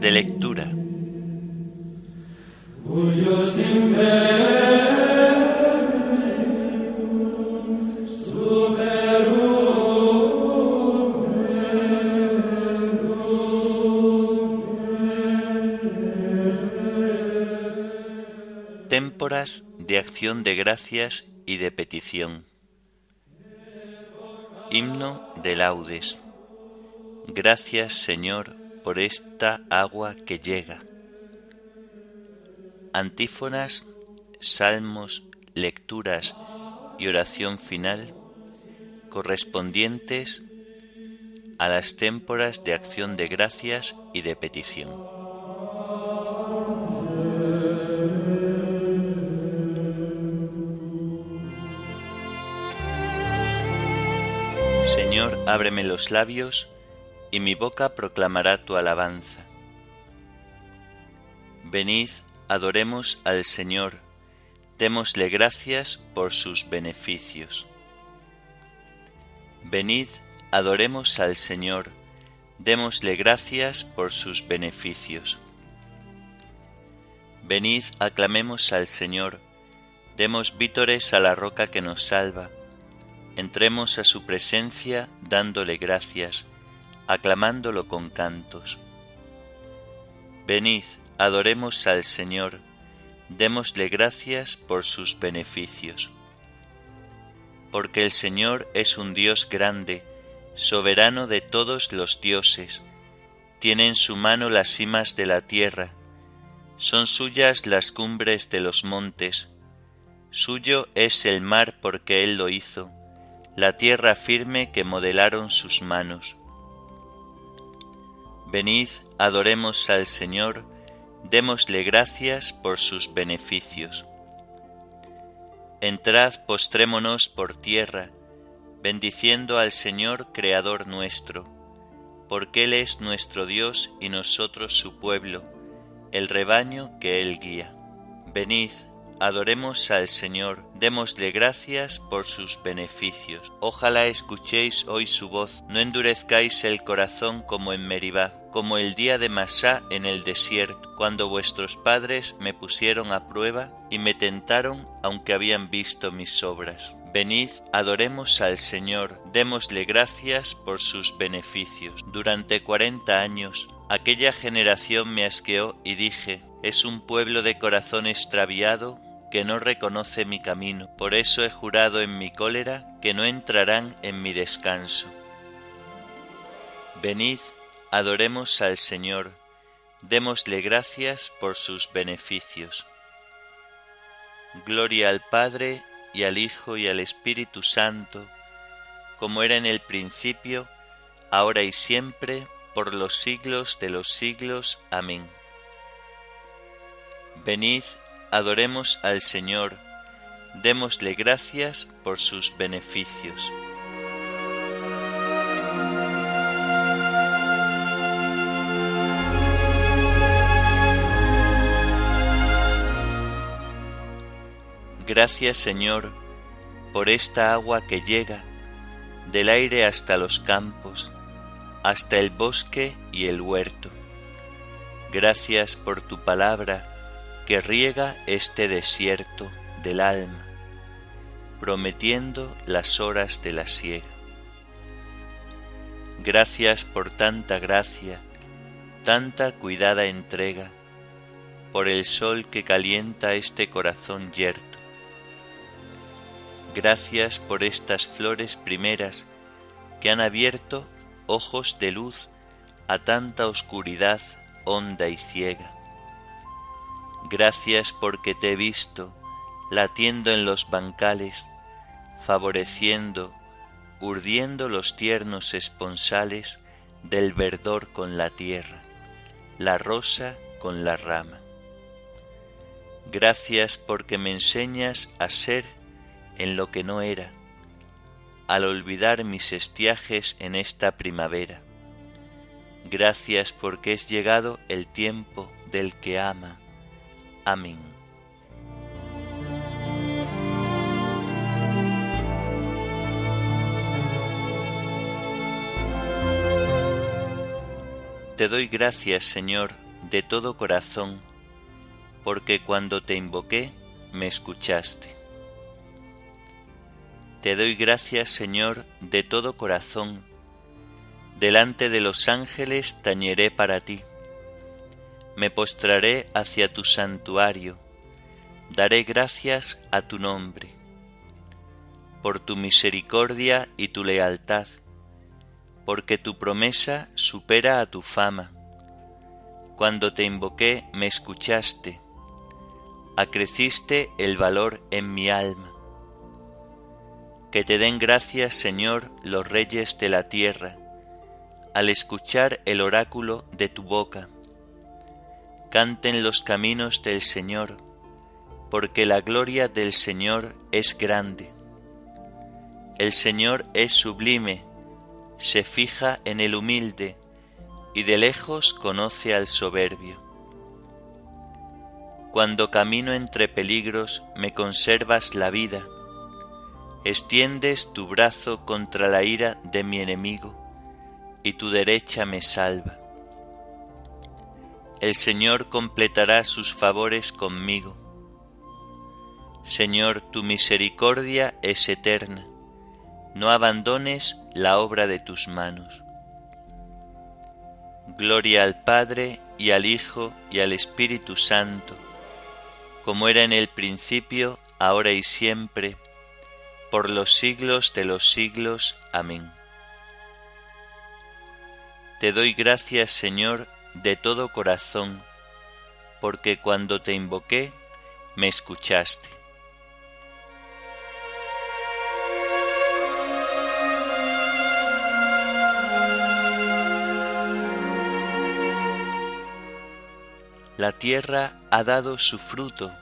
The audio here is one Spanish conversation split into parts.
De lectura. Témporas de acción de gracias y de petición. Himno de laudes. Gracias Señor por esta agua que llega. Antífonas, salmos, lecturas y oración final correspondientes a las témporas de acción de gracias y de petición. Señor, ábreme los labios y mi boca proclamará tu alabanza. Venid, adoremos al Señor, démosle gracias por sus beneficios. Venid, adoremos al Señor, démosle gracias por sus beneficios. Venid, aclamemos al Señor, demos vítores a la roca que nos salva, entremos a su presencia dándole gracias, aclamándolo con cantos. Venid, adoremos al Señor, démosle gracias por sus beneficios. Porque el Señor es un Dios grande, soberano de todos los dioses, tiene en su mano las cimas de la tierra, son suyas las cumbres de los montes, suyo es el mar porque Él lo hizo, la tierra firme que modelaron sus manos. Venid, adoremos al Señor, démosle gracias por sus beneficios. Entrad, postrémonos por tierra, bendiciendo al Señor Creador nuestro, porque Él es nuestro Dios y nosotros su pueblo, el rebaño que Él guía. Venid, Adoremos al Señor, démosle gracias por sus beneficios. Ojalá escuchéis hoy su voz, no endurezcáis el corazón como en Meribá, como el día de Masá en el desierto, cuando vuestros padres me pusieron a prueba y me tentaron aunque habían visto mis obras. Venid, adoremos al Señor, démosle gracias por sus beneficios. Durante cuarenta años aquella generación me asqueó y dije, es un pueblo de corazón extraviado que no reconoce mi camino. Por eso he jurado en mi cólera que no entrarán en mi descanso. Venid, adoremos al Señor, démosle gracias por sus beneficios. Gloria al Padre y al Hijo y al Espíritu Santo, como era en el principio, ahora y siempre, por los siglos de los siglos. Amén. Venid, adoremos al Señor, démosle gracias por sus beneficios. Gracias Señor por esta agua que llega del aire hasta los campos, hasta el bosque y el huerto. Gracias por tu palabra que riega este desierto del alma, prometiendo las horas de la siega. Gracias por tanta gracia, tanta cuidada entrega, por el sol que calienta este corazón yerto. Gracias por estas flores primeras que han abierto ojos de luz a tanta oscuridad honda y ciega. Gracias porque te he visto latiendo en los bancales, favoreciendo, urdiendo los tiernos esponsales del verdor con la tierra, la rosa con la rama. Gracias porque me enseñas a ser en lo que no era, al olvidar mis estiajes en esta primavera. Gracias porque es llegado el tiempo del que ama Amén. Te doy gracias, Señor, de todo corazón, porque cuando te invoqué me escuchaste. Te doy gracias, Señor, de todo corazón, delante de los ángeles tañeré para ti. Me postraré hacia tu santuario, daré gracias a tu nombre, por tu misericordia y tu lealtad, porque tu promesa supera a tu fama. Cuando te invoqué me escuchaste, acreciste el valor en mi alma. Que te den gracias, Señor, los reyes de la tierra, al escuchar el oráculo de tu boca. Canten los caminos del Señor, porque la gloria del Señor es grande. El Señor es sublime, se fija en el humilde, y de lejos conoce al soberbio. Cuando camino entre peligros me conservas la vida, extiendes tu brazo contra la ira de mi enemigo, y tu derecha me salva. El Señor completará sus favores conmigo. Señor, tu misericordia es eterna, no abandones la obra de tus manos. Gloria al Padre y al Hijo y al Espíritu Santo, como era en el principio, ahora y siempre, por los siglos de los siglos. Amén. Te doy gracias, Señor, de todo corazón, porque cuando te invoqué, me escuchaste. La tierra ha dado su fruto,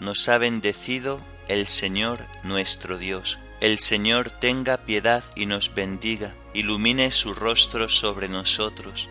nos ha bendecido el Señor nuestro Dios. El Señor tenga piedad y nos bendiga, ilumine su rostro sobre nosotros,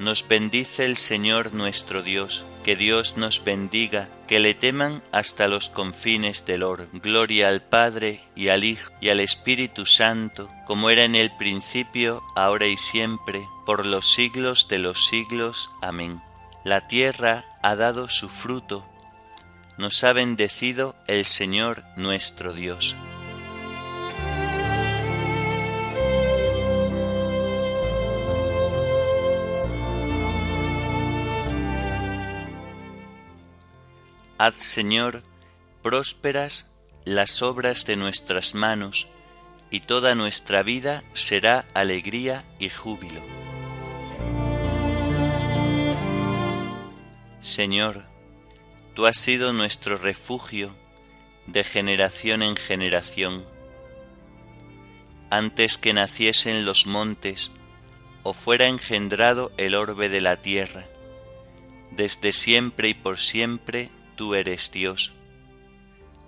nos bendice el Señor nuestro Dios. Que Dios nos bendiga, que le teman hasta los confines del oro. Gloria al Padre y al Hijo y al Espíritu Santo, como era en el principio, ahora y siempre, por los siglos de los siglos. Amén. La tierra ha dado su fruto, nos ha bendecido el Señor nuestro Dios. Haz, Señor, prósperas las obras de nuestras manos, y toda nuestra vida será alegría y júbilo. Señor, tú has sido nuestro refugio de generación en generación. Antes que naciesen los montes o fuera engendrado el orbe de la tierra, desde siempre y por siempre tú eres Dios.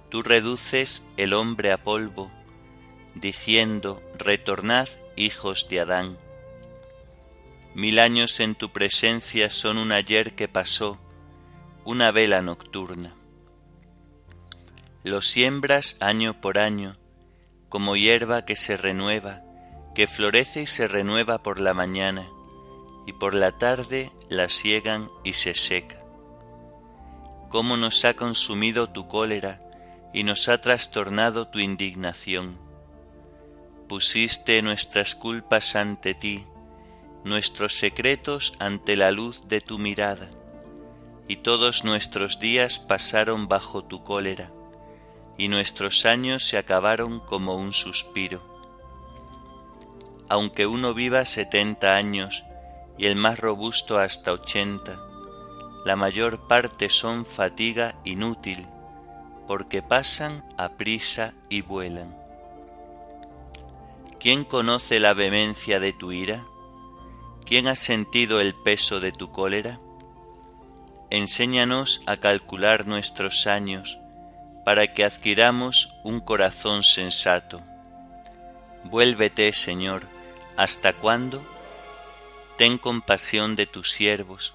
Tú reduces el hombre a polvo, diciendo, retornad, hijos de Adán. Mil años en tu presencia son un ayer que pasó, una vela nocturna. Lo siembras año por año, como hierba que se renueva, que florece y se renueva por la mañana, y por la tarde la siegan y se seca cómo nos ha consumido tu cólera y nos ha trastornado tu indignación. Pusiste nuestras culpas ante ti, nuestros secretos ante la luz de tu mirada, y todos nuestros días pasaron bajo tu cólera, y nuestros años se acabaron como un suspiro. Aunque uno viva setenta años y el más robusto hasta ochenta, la mayor parte son fatiga inútil, porque pasan a prisa y vuelan. ¿Quién conoce la vehemencia de tu ira? ¿Quién ha sentido el peso de tu cólera? enséñanos a calcular nuestros años, para que adquiramos un corazón sensato. Vuélvete, Señor, ¿hasta cuándo? Ten compasión de tus siervos.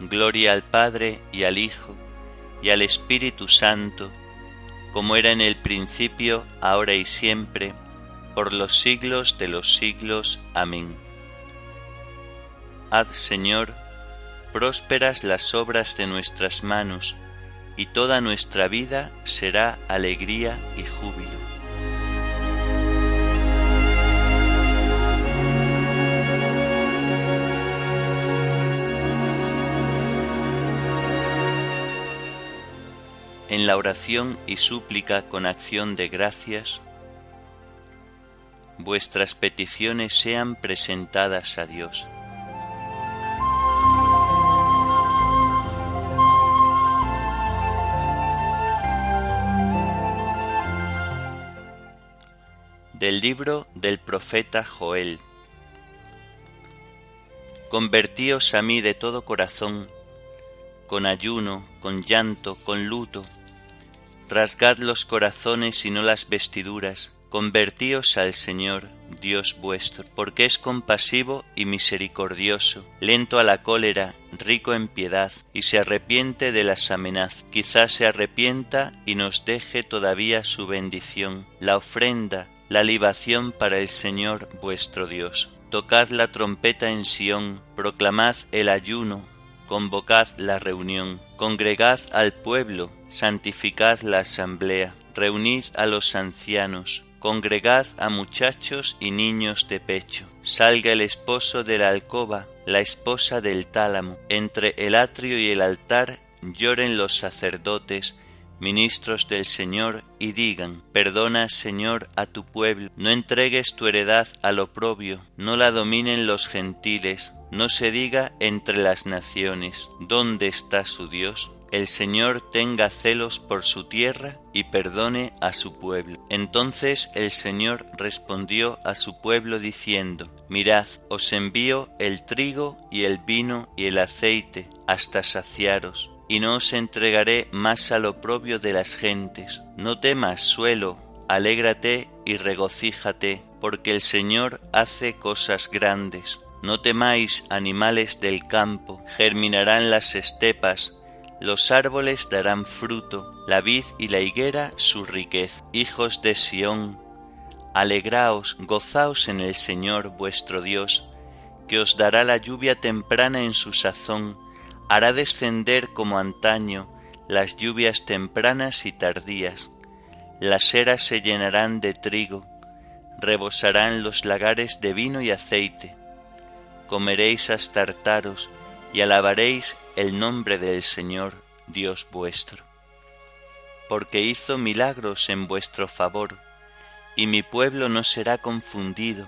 Gloria al Padre y al Hijo y al Espíritu Santo, como era en el principio, ahora y siempre, por los siglos de los siglos. Amén. Haz, Señor, prósperas las obras de nuestras manos, y toda nuestra vida será alegría y júbilo. En la oración y súplica con acción de gracias, vuestras peticiones sean presentadas a Dios. Del libro del profeta Joel. Convertíos a mí de todo corazón, con ayuno, con llanto, con luto, rasgad los corazones y no las vestiduras, convertíos al Señor, Dios vuestro, porque es compasivo y misericordioso, lento a la cólera, rico en piedad, y se arrepiente de las amenazas. Quizás se arrepienta y nos deje todavía su bendición, la ofrenda, la libación para el Señor vuestro Dios. Tocad la trompeta en Sión, proclamad el ayuno, convocad la reunión, congregad al pueblo, santificad la asamblea, reunid a los ancianos, congregad a muchachos y niños de pecho. Salga el esposo de la alcoba, la esposa del tálamo, entre el atrio y el altar lloren los sacerdotes, ministros del Señor, y digan, Perdona, Señor, a tu pueblo, no entregues tu heredad al oprobio, no la dominen los gentiles, no se diga entre las naciones, ¿dónde está su Dios? El Señor tenga celos por su tierra y perdone a su pueblo. Entonces el Señor respondió a su pueblo diciendo, Mirad, os envío el trigo y el vino y el aceite hasta saciaros y no os entregaré más al oprobio de las gentes. No temas, suelo, alégrate y regocíjate, porque el Señor hace cosas grandes. No temáis, animales del campo, germinarán las estepas, los árboles darán fruto, la vid y la higuera su riqueza. Hijos de Sión, alegraos, gozaos en el Señor vuestro Dios, que os dará la lluvia temprana en su sazón, hará descender como antaño las lluvias tempranas y tardías, las eras se llenarán de trigo, rebosarán los lagares de vino y aceite, comeréis hasta hartaros y alabaréis el nombre del Señor Dios vuestro, porque hizo milagros en vuestro favor, y mi pueblo no será confundido.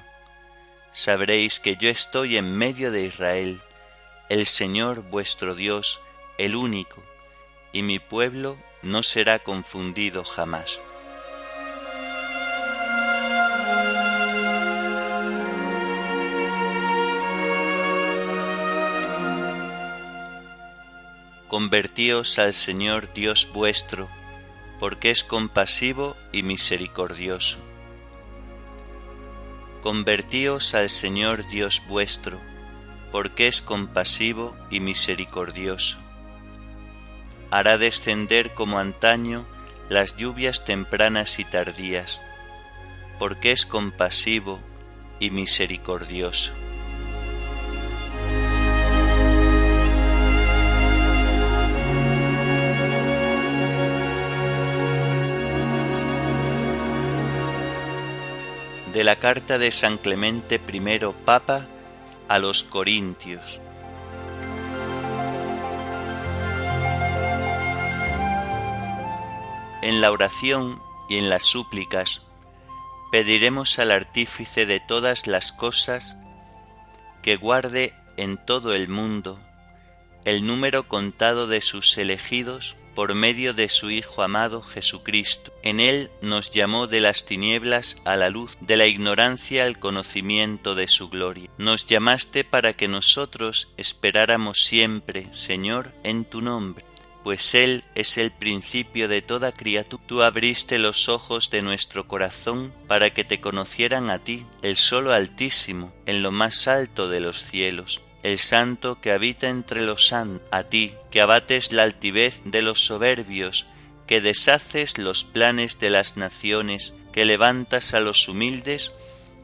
Sabréis que yo estoy en medio de Israel, el Señor vuestro Dios, el único, y mi pueblo no será confundido jamás. Convertíos al Señor Dios vuestro, porque es compasivo y misericordioso. Convertíos al Señor Dios vuestro, porque es compasivo y misericordioso. Hará descender como antaño las lluvias tempranas y tardías, porque es compasivo y misericordioso. De la carta de San Clemente I, Papa, a los Corintios. En la oración y en las súplicas pediremos al artífice de todas las cosas que guarde en todo el mundo el número contado de sus elegidos por medio de su Hijo amado Jesucristo. En Él nos llamó de las tinieblas a la luz, de la ignorancia al conocimiento de su gloria. Nos llamaste para que nosotros esperáramos siempre, Señor, en tu nombre pues Él es el principio de toda criatura. Tú abriste los ojos de nuestro corazón para que te conocieran a ti, el solo Altísimo, en lo más alto de los cielos el santo que habita entre los santos, a ti, que abates la altivez de los soberbios, que deshaces los planes de las naciones, que levantas a los humildes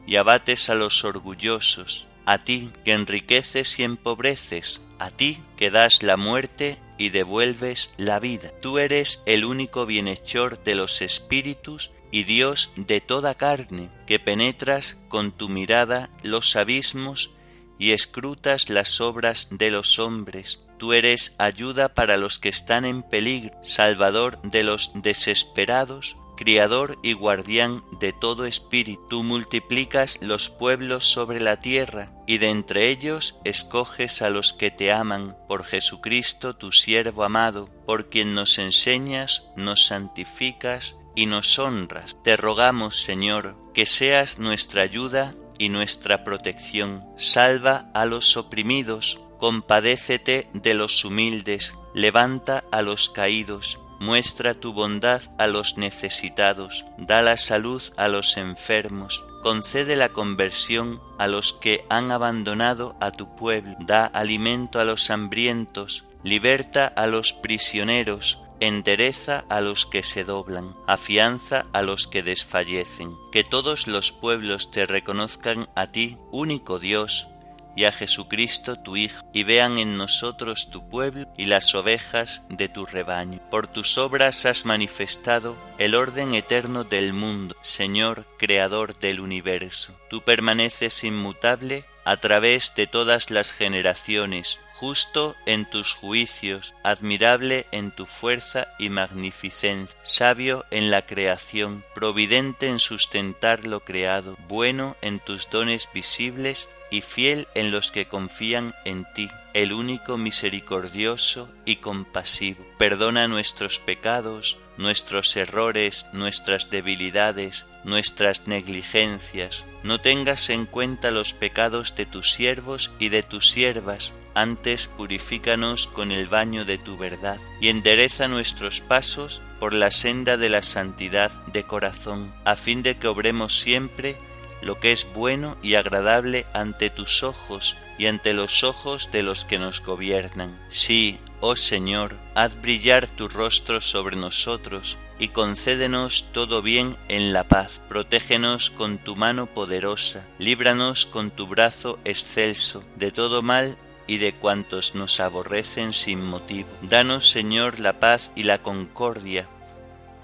y abates a los orgullosos, a ti que enriqueces y empobreces, a ti que das la muerte y devuelves la vida. Tú eres el único bienhechor de los espíritus y Dios de toda carne, que penetras con tu mirada los abismos y escrutas las obras de los hombres. Tú eres ayuda para los que están en peligro, salvador de los desesperados, criador y guardián de todo espíritu. Tú multiplicas los pueblos sobre la tierra, y de entre ellos escoges a los que te aman, por Jesucristo tu siervo amado, por quien nos enseñas, nos santificas y nos honras. Te rogamos, Señor, que seas nuestra ayuda y nuestra protección. Salva a los oprimidos, compadécete de los humildes, levanta a los caídos, muestra tu bondad a los necesitados, da la salud a los enfermos, concede la conversión a los que han abandonado a tu pueblo, da alimento a los hambrientos, liberta a los prisioneros, endereza a los que se doblan, afianza a los que desfallecen. Que todos los pueblos te reconozcan a ti, único Dios, y a Jesucristo tu Hijo, y vean en nosotros tu pueblo y las ovejas de tu rebaño. Por tus obras has manifestado el orden eterno del mundo, Señor, Creador del universo. Tú permaneces inmutable a través de todas las generaciones, justo en tus juicios, admirable en tu fuerza y magnificencia, sabio en la creación, providente en sustentar lo creado, bueno en tus dones visibles y fiel en los que confían en ti, el único misericordioso y compasivo. Perdona nuestros pecados, nuestros errores, nuestras debilidades, nuestras negligencias. No tengas en cuenta los pecados de tus siervos y de tus siervas, antes purifícanos con el baño de tu verdad y endereza nuestros pasos por la senda de la santidad de corazón, a fin de que obremos siempre lo que es bueno y agradable ante tus ojos y ante los ojos de los que nos gobiernan. Sí, oh Señor, haz brillar tu rostro sobre nosotros y concédenos todo bien en la paz. Protégenos con tu mano poderosa, líbranos con tu brazo excelso de todo mal y de cuantos nos aborrecen sin motivo. Danos, Señor, la paz y la concordia,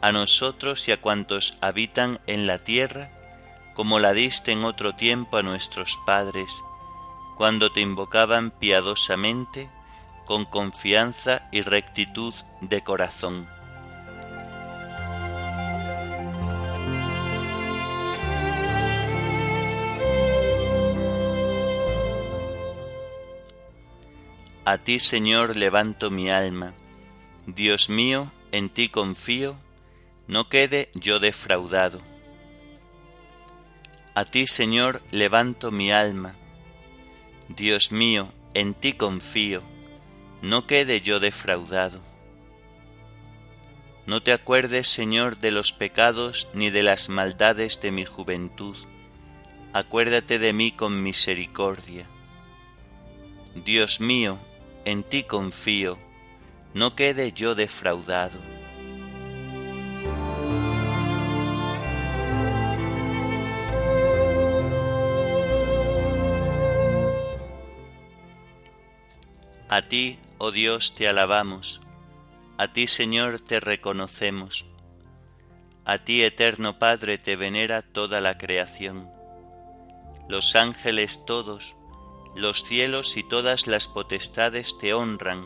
a nosotros y a cuantos habitan en la tierra, como la diste en otro tiempo a nuestros padres, cuando te invocaban piadosamente, con confianza y rectitud de corazón. A ti, Señor, levanto mi alma. Dios mío, en ti confío, no quede yo defraudado. A ti, Señor, levanto mi alma. Dios mío, en ti confío, no quede yo defraudado. No te acuerdes, Señor, de los pecados ni de las maldades de mi juventud. Acuérdate de mí con misericordia. Dios mío, en ti confío, no quede yo defraudado. A ti, oh Dios, te alabamos, a ti, Señor, te reconocemos, a ti, eterno Padre, te venera toda la creación, los ángeles todos, los cielos y todas las potestades te honran,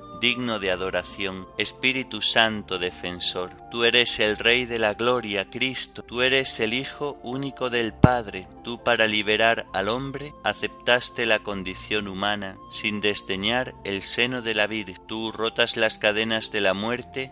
digno de adoración, Espíritu Santo defensor. Tú eres el Rey de la Gloria, Cristo, tú eres el Hijo único del Padre, tú para liberar al hombre aceptaste la condición humana, sin desdeñar el seno de la Virgen, tú rotas las cadenas de la muerte,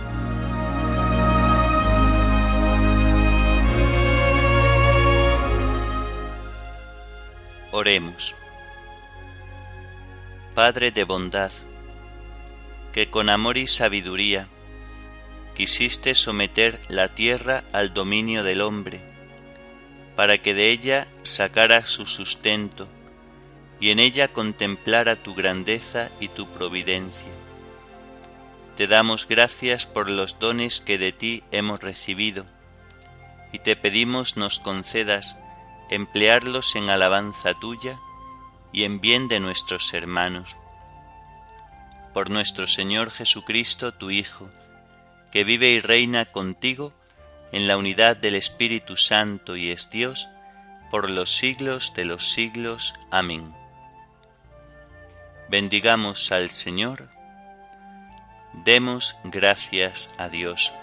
Oremos. Padre de bondad, que con amor y sabiduría quisiste someter la tierra al dominio del hombre, para que de ella sacara su sustento y en ella contemplara tu grandeza y tu providencia. Te damos gracias por los dones que de ti hemos recibido, y te pedimos nos concedas emplearlos en alabanza tuya y en bien de nuestros hermanos. Por nuestro Señor Jesucristo, tu Hijo, que vive y reina contigo en la unidad del Espíritu Santo y es Dios, por los siglos de los siglos. Amén. Bendigamos al Señor, demos gracias a Dios.